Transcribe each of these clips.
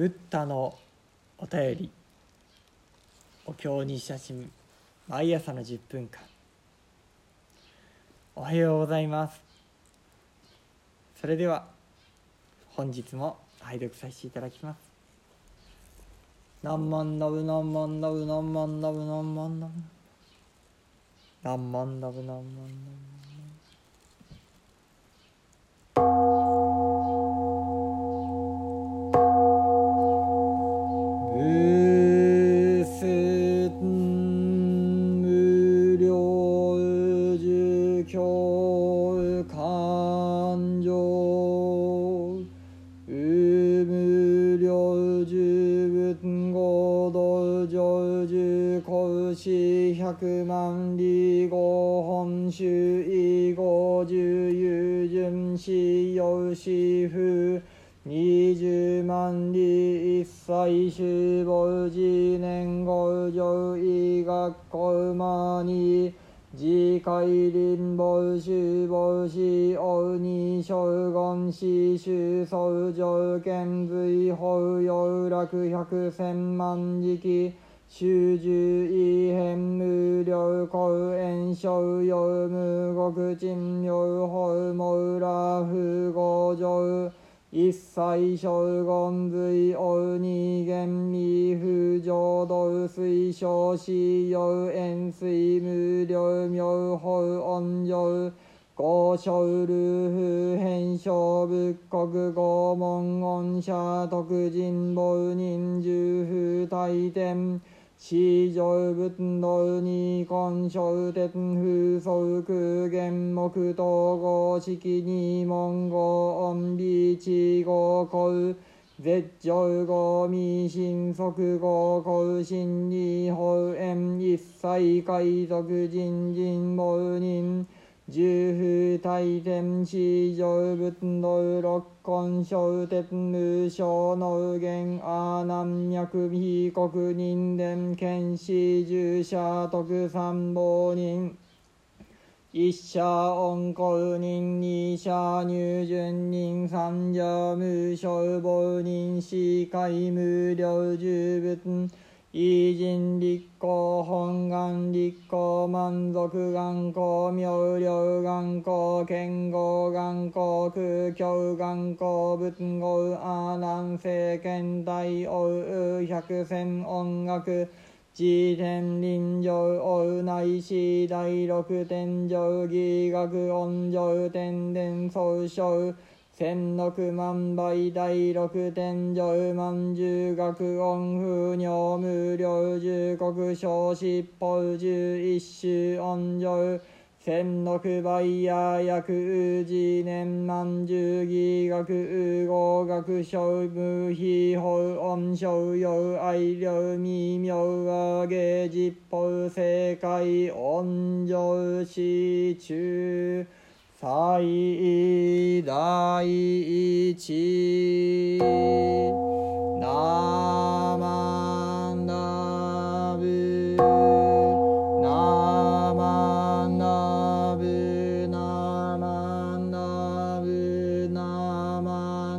ブッダのお便りお経に親しむ毎朝の10分間。おはようございます。それでは本日も拝読させていただきます。何万ダブ何万ダブ何万ダブ何万ダブ何万ダブ何万ダブ子有子夫二十万里一歳修母次年五上医学校マニ自戒林母修母子王に将軍子修宗上見随法有楽百千万時期。修十異変無量公園小用無国珍妙法無羅不合上一切小言随王二元未不浄土水小死用塩水無量妙法恩上高小ルフ変小仏国拷問恩者特人母人十不大天地上仏道に根性鉄風速原木統合式に文語音美地合行絶頂語未神即合行心理法縁一切海賊人人謀人十不大天地上仏道六根小鉄無小の元阿南脈被告人伝剣士従者特三棒人。一社恩公人二社入順人三者無消防人四海無料十仏。偉人立候本願立候満足願行妙量願行剣豪願行空境願行仏豪阿南聖剣大王百戦音楽自天臨上王内視第六天上義学音上天伝総称千六万倍第六天上万十学音不尿無量十国小七宝十一種音上千六倍や薬宇治年万十義学語学小無非法音小用愛量未妙和芸実法正解音上市中。最大一ナマンダブナマンダブナマンダブナマ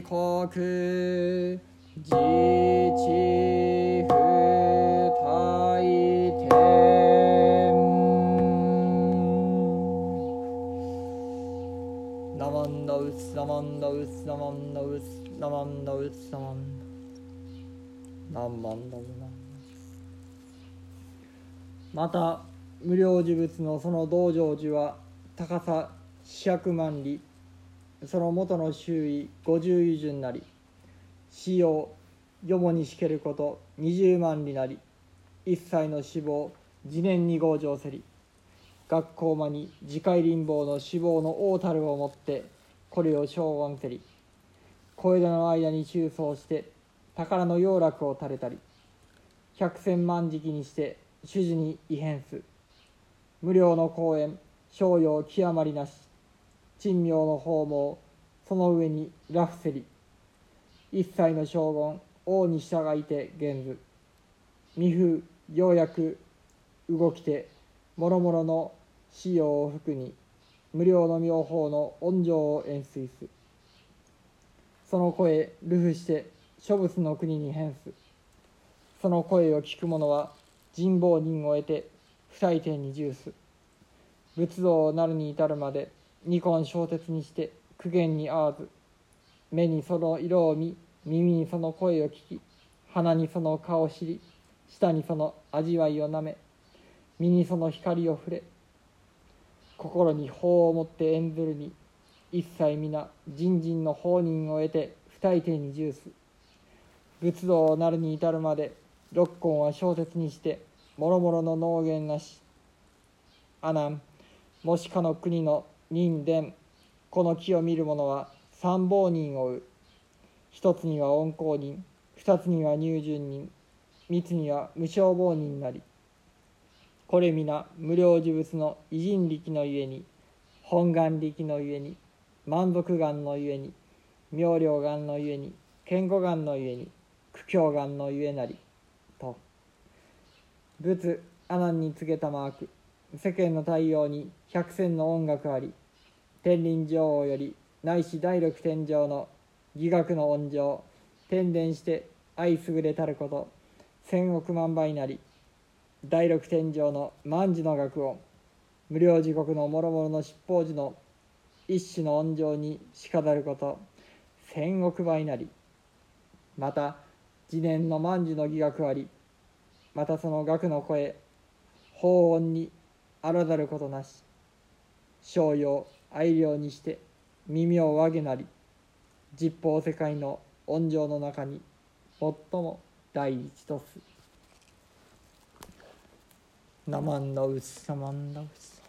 逃避国自治不大天。ナマンダウスナマンダウスナマンダウスナマンダウスナマン何万だろうなまた無料呪物のその道成寺は高さ四百万里その元の周囲五十余順なり使用よもにしけること二十万里なり一切の死亡次年に合上せり学校間に次回林坊の死亡の大樽をもってこれを称言せり小枝の間に中層して宝の洋楽を垂れたり百千万時期にして主事に異変す無料の公園商用極まりなし。珍妙の訪問その上にラフセリ。一切の将軍王に従いて現ず未風ようやく動きてもろもろの使用を服に無料の妙法の恩情を演出すその声流布して諸仏の国に変す。その声を聞く者は人望人を得て不採点に重す。仏道なるに至るまで二根小鉄にして苦言に合わず目にその色を見耳にその声を聞き鼻にその顔を知り舌にその味わいをなめ身にその光を触れ心に法を持って演ずるに一切皆人人の法人を得て不大抵に重す仏道なるに至るまで六根は小説にしてもろもろの農言なし。阿南もしかの国の人伝この木を見る者は三棒人を追う。一つには温厚人二つには入順人三つには無償棒人なり。これ皆無料呪物の偉人力のゆえに本願力のゆえに満足願のゆえに妙量願のゆえに健吾願のゆえに苦境願のゆえなり。と。仏阿南に告げたマーク。世間の太陽に百戦の音楽あり天輪女王よりないし第六天上の義学の恩情天伝して愛優れたること千億万倍なり第六天上の万事の学音無料地獄の諸々の七宝寺の一種の恩情にしかざること千億倍なりまた次年の万事の義学ありまたその学の声法音にあらざることなし。商用愛領にして耳を上げなり実法世界の恩情の中に最も第一とす。ナマンダウスサマンダウス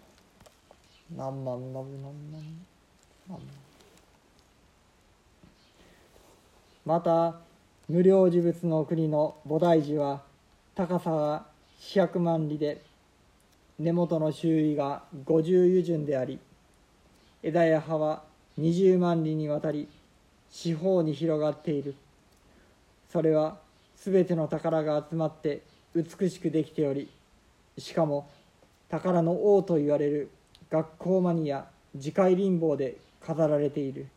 ナンマンナブナンナンナンまた無料事物の国の菩提樹は高さが四百万里で根元の周囲が五十余順であり枝や葉は二十万里にわたり四方に広がっている。それはすべての宝が集まって美しくできておりしかも宝の王と言われる学校マニア次回林棒で飾られている。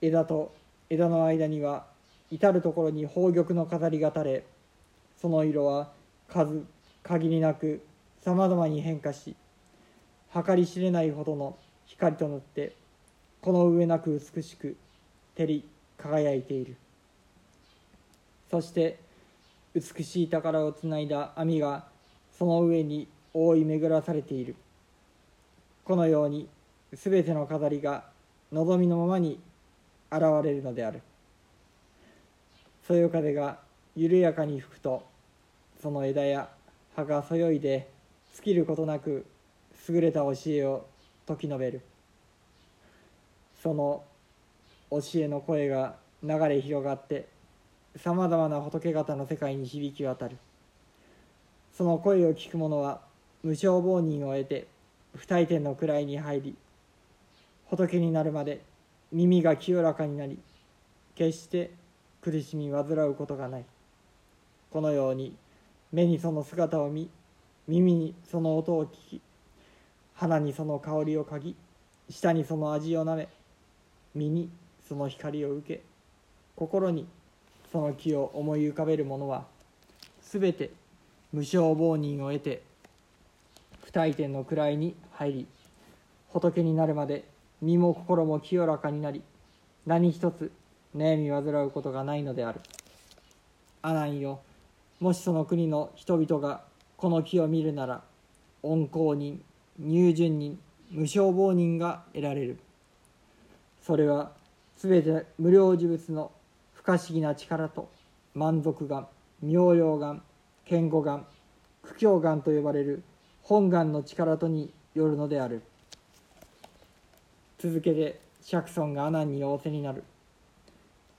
枝と枝の間には至る所に宝玉の飾りが垂れその色は数限りなくさまざまに変化し計り知れないほどの光となってこの上なく美しく照り輝いている。そして美しい宝をつないだ網がその上に覆い巡らされている。このように全ての飾りが望みのままに現れるのである。そよ風が緩やかに吹くとその枝や葉がそよいで尽きることなく優れた教えを説き述べる。その教えの声が流れ広がってさまざまな仏方の世界に響き渡る。その声を聞く者は無償亡人を得て不退転の位に入り仏になるまで耳が清らかになり決して苦しみ患うことがない。このように目にその姿を見耳にその音を聞き鼻にその香りを嗅ぎ舌にその味をなめ身にその光を受け心にその木を思い浮かべる者はすべて無償亡人を得て不退転の位に入り仏になるまで身も心も清らかになり何一つ悩み患うことがないのである。阿南よもしその国の人々がこの木を見るなら恩公人入順人無償亡人が得られる。それは全て無料事物の不可思議な力と満足眼妙量眼健吾眼苦境眼と呼ばれる本願の力とによるのである。続けて釈尊が阿南に仰せになる。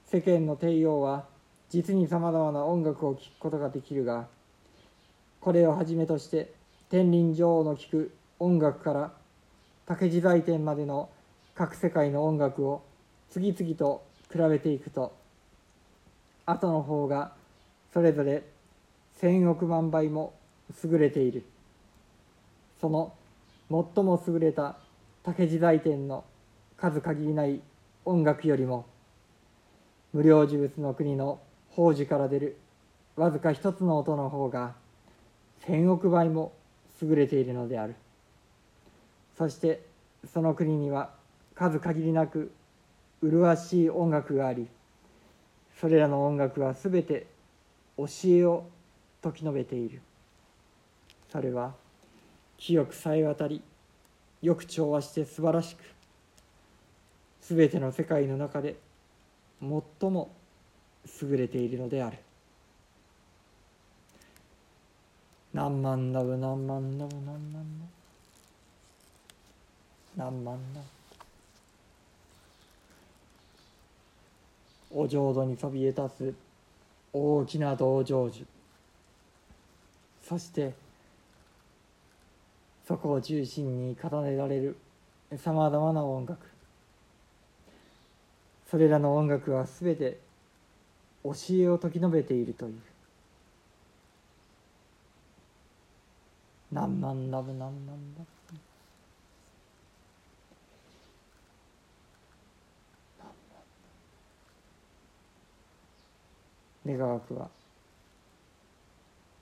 世間の帝王は実にさまざまな音楽を聴くことができるがこれをはじめとして天輪女王の聴く音楽から竹地財天までの各世界の音楽を次々と比べていくと後の方がそれぞれ千億万倍も優れている。その最も優れた竹地財天の数限りない音楽よりも無料呪物の国の宝珠から出るわずか一つの音の方が千億倍も優れているのである。そしてその国には数限りなく麗しい音楽がありそれらの音楽はすべて教えを説き述べている。それは清くさえ渡りよく調和して素晴らしくすべての世界の中で最も優れているのである。何万ラブ何万ラブ何万ラブ何万ラブお浄土にそびえ立つ大きな道成寺そしてそこを中心に奏でられるさまざまな音楽。それらの音楽は全て教えを説き述べているという。何万ラブ何万ラブ願わくは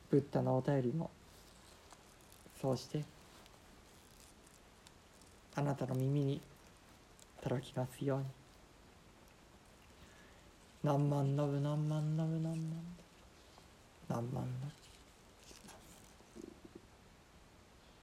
ブッダのお便りもそうしてあなたの耳に届きますように。何万ラブ何万ラブ何万何万ラブ。